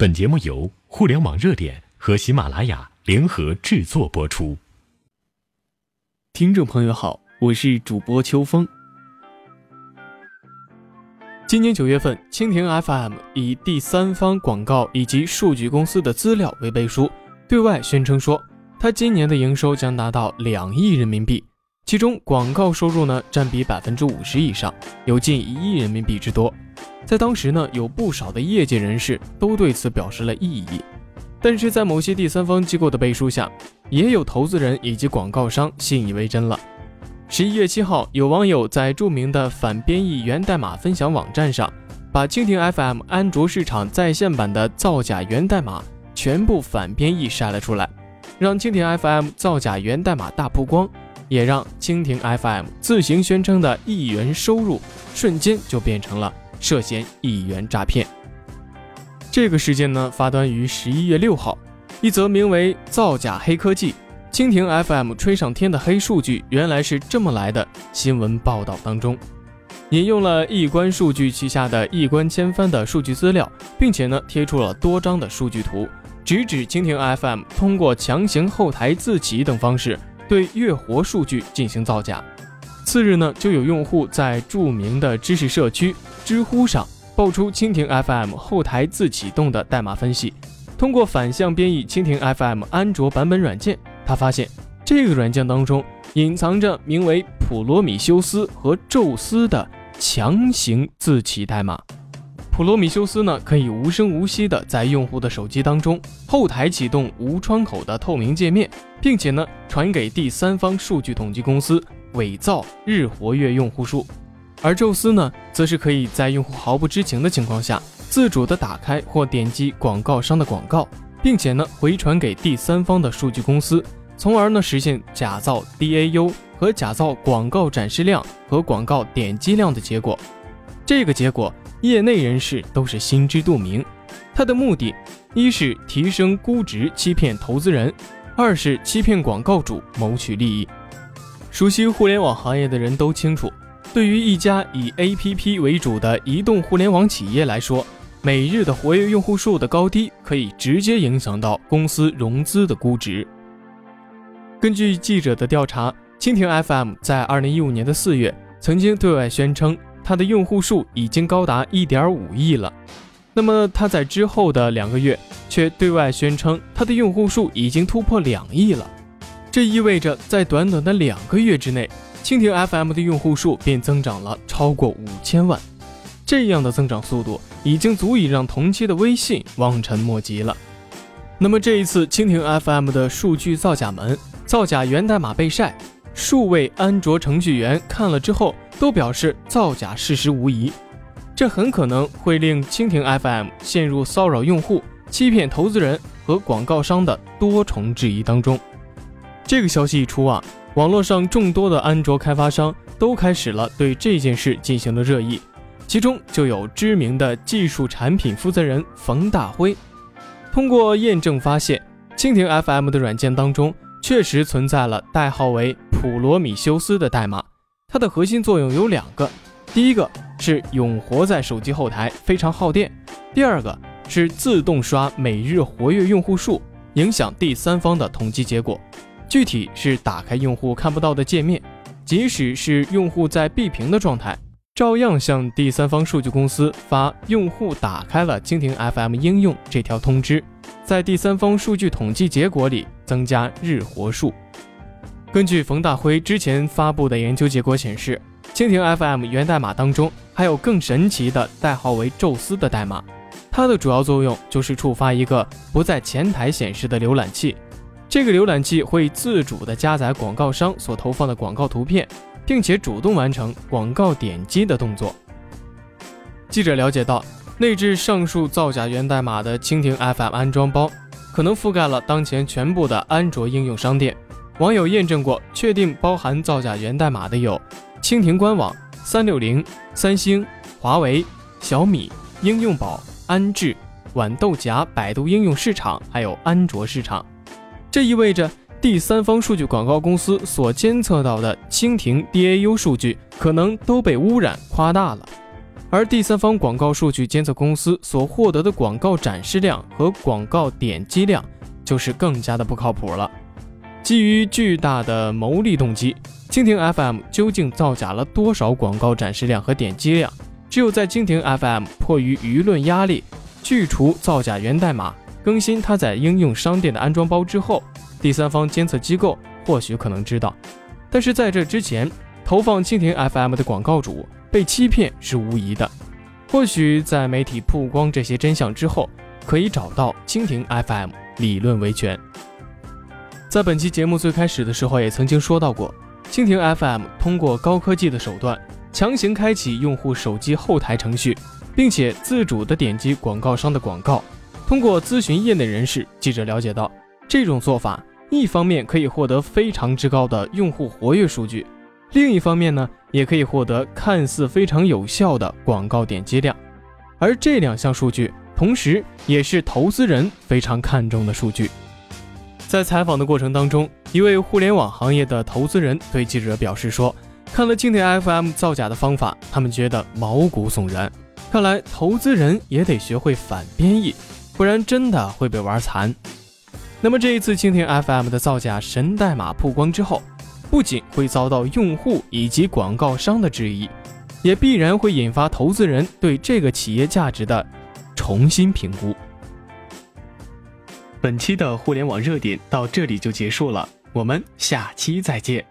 本节目由互联网热点和喜马拉雅联合制作播出。听众朋友好，我是主播秋风。今年九月份，蜻蜓 FM 以第三方广告以及数据公司的资料为背书，对外宣称说，它今年的营收将达到两亿人民币。其中广告收入呢占比百分之五十以上，有近一亿人民币之多。在当时呢，有不少的业界人士都对此表示了异议。但是在某些第三方机构的背书下，也有投资人以及广告商信以为真了。十一月七号，有网友在著名的反编译源代码分享网站上，把蜻蜓 FM 安卓市场在线版的造假源代码全部反编译晒了出来，让蜻蜓 FM 造假源代码大曝光。也让蜻蜓 FM 自行宣称的亿元收入，瞬间就变成了涉嫌亿元诈骗。这个事件呢，发端于十一月六号，一则名为“造假黑科技，蜻蜓 FM 吹上天”的黑数据，原来是这么来的。新闻报道当中，引用了易观数据旗下的易观千帆的数据资料，并且呢，贴出了多张的数据图，直指蜻蜓 FM 通过强行后台自启等方式。对月活数据进行造假。次日呢，就有用户在著名的知识社区知乎上爆出蜻蜓 FM 后台自启动的代码分析。通过反向编译蜻蜓 FM 安卓版本软件，他发现这个软件当中隐藏着名为普罗米修斯和宙斯的强行自启代码。普罗米修斯呢，可以无声无息的在用户的手机当中后台启动无窗口的透明界面，并且呢传给第三方数据统计公司伪造日活跃用户数。而宙斯呢，则是可以在用户毫不知情的情况下，自主的打开或点击广告商的广告，并且呢回传给第三方的数据公司，从而呢实现假造 DAU 和假造广告展示量和广告点击量的结果。这个结果。业内人士都是心知肚明，他的目的，一是提升估值欺骗投资人，二是欺骗广告主谋取利益。熟悉互联网行业的人都清楚，对于一家以 APP 为主的移动互联网企业来说，每日的活跃用户数的高低可以直接影响到公司融资的估值。根据记者的调查，蜻蜓 FM 在2015年的四月曾经对外宣称。它的用户数已经高达一点五亿了，那么它在之后的两个月却对外宣称它的用户数已经突破两亿了，这意味着在短短的两个月之内，蜻蜓 FM 的用户数便增长了超过五千万，这样的增长速度已经足以让同期的微信望尘莫及了。那么这一次蜻蜓 FM 的数据造假门、造假源代码被晒。数位安卓程序员看了之后都表示造假事实无疑，这很可能会令蜻蜓 FM 陷入骚扰用户、欺骗投资人和广告商的多重质疑当中。这个消息一出啊，网络上众多的安卓开发商都开始了对这件事进行了热议，其中就有知名的技术产品负责人冯大辉，通过验证发现，蜻蜓 FM 的软件当中确实存在了代号为。普罗米修斯的代码，它的核心作用有两个，第一个是永活在手机后台，非常耗电；第二个是自动刷每日活跃用户数，影响第三方的统计结果。具体是打开用户看不到的界面，即使是用户在闭屏的状态，照样向第三方数据公司发用户打开了蜻蜓 FM 应用这条通知，在第三方数据统计结果里增加日活数。根据冯大辉之前发布的研究结果显示，蜻蜓 FM 源代码当中还有更神奇的代号为“宙斯”的代码，它的主要作用就是触发一个不在前台显示的浏览器，这个浏览器会自主的加载广告商所投放的广告图片，并且主动完成广告点击的动作。记者了解到，内置上述造假源代码的蜻蜓 FM 安装包，可能覆盖了当前全部的安卓应用商店。网友验证过，确定包含造假源代码的有蜻蜓官网、三六零、三星、华为、小米、应用宝、安智、豌豆荚、百度应用市场，还有安卓市场。这意味着第三方数据广告公司所监测到的蜻蜓 DAU 数据可能都被污染夸大了。而第三方广告数据监测公司所获得的广告展示量和广告点击量，就是更加的不靠谱了。基于巨大的牟利动机，蜻蜓 FM 究竟造假了多少广告展示量和点击量？只有在蜻蜓 FM 迫于舆论压力，去除造假源代码，更新它在应用商店的安装包之后，第三方监测机构或许可能知道。但是在这之前，投放蜻蜓 FM 的广告主被欺骗是无疑的。或许在媒体曝光这些真相之后，可以找到蜻蜓 FM 理论维权。在本期节目最开始的时候，也曾经说到过，蜻蜓 FM 通过高科技的手段。强行开启用户手机后台程序，并且自主的点击广告商的广告。通过咨询业内人士，记者了解到，这种做法一方面可以获得非常之高的用户活跃数据，另一方面呢，也可以获得看似非常有效的广告点击量。而这两项数据，同时也是投资人非常看重的数据。在采访的过程当中，一位互联网行业的投资人对记者表示说。看了蜻蜓 FM 造假的方法，他们觉得毛骨悚然。看来投资人也得学会反编译，不然真的会被玩残。那么这一次蜻蜓 FM 的造假神代码曝光之后，不仅会遭到用户以及广告商的质疑，也必然会引发投资人对这个企业价值的重新评估。本期的互联网热点到这里就结束了，我们下期再见。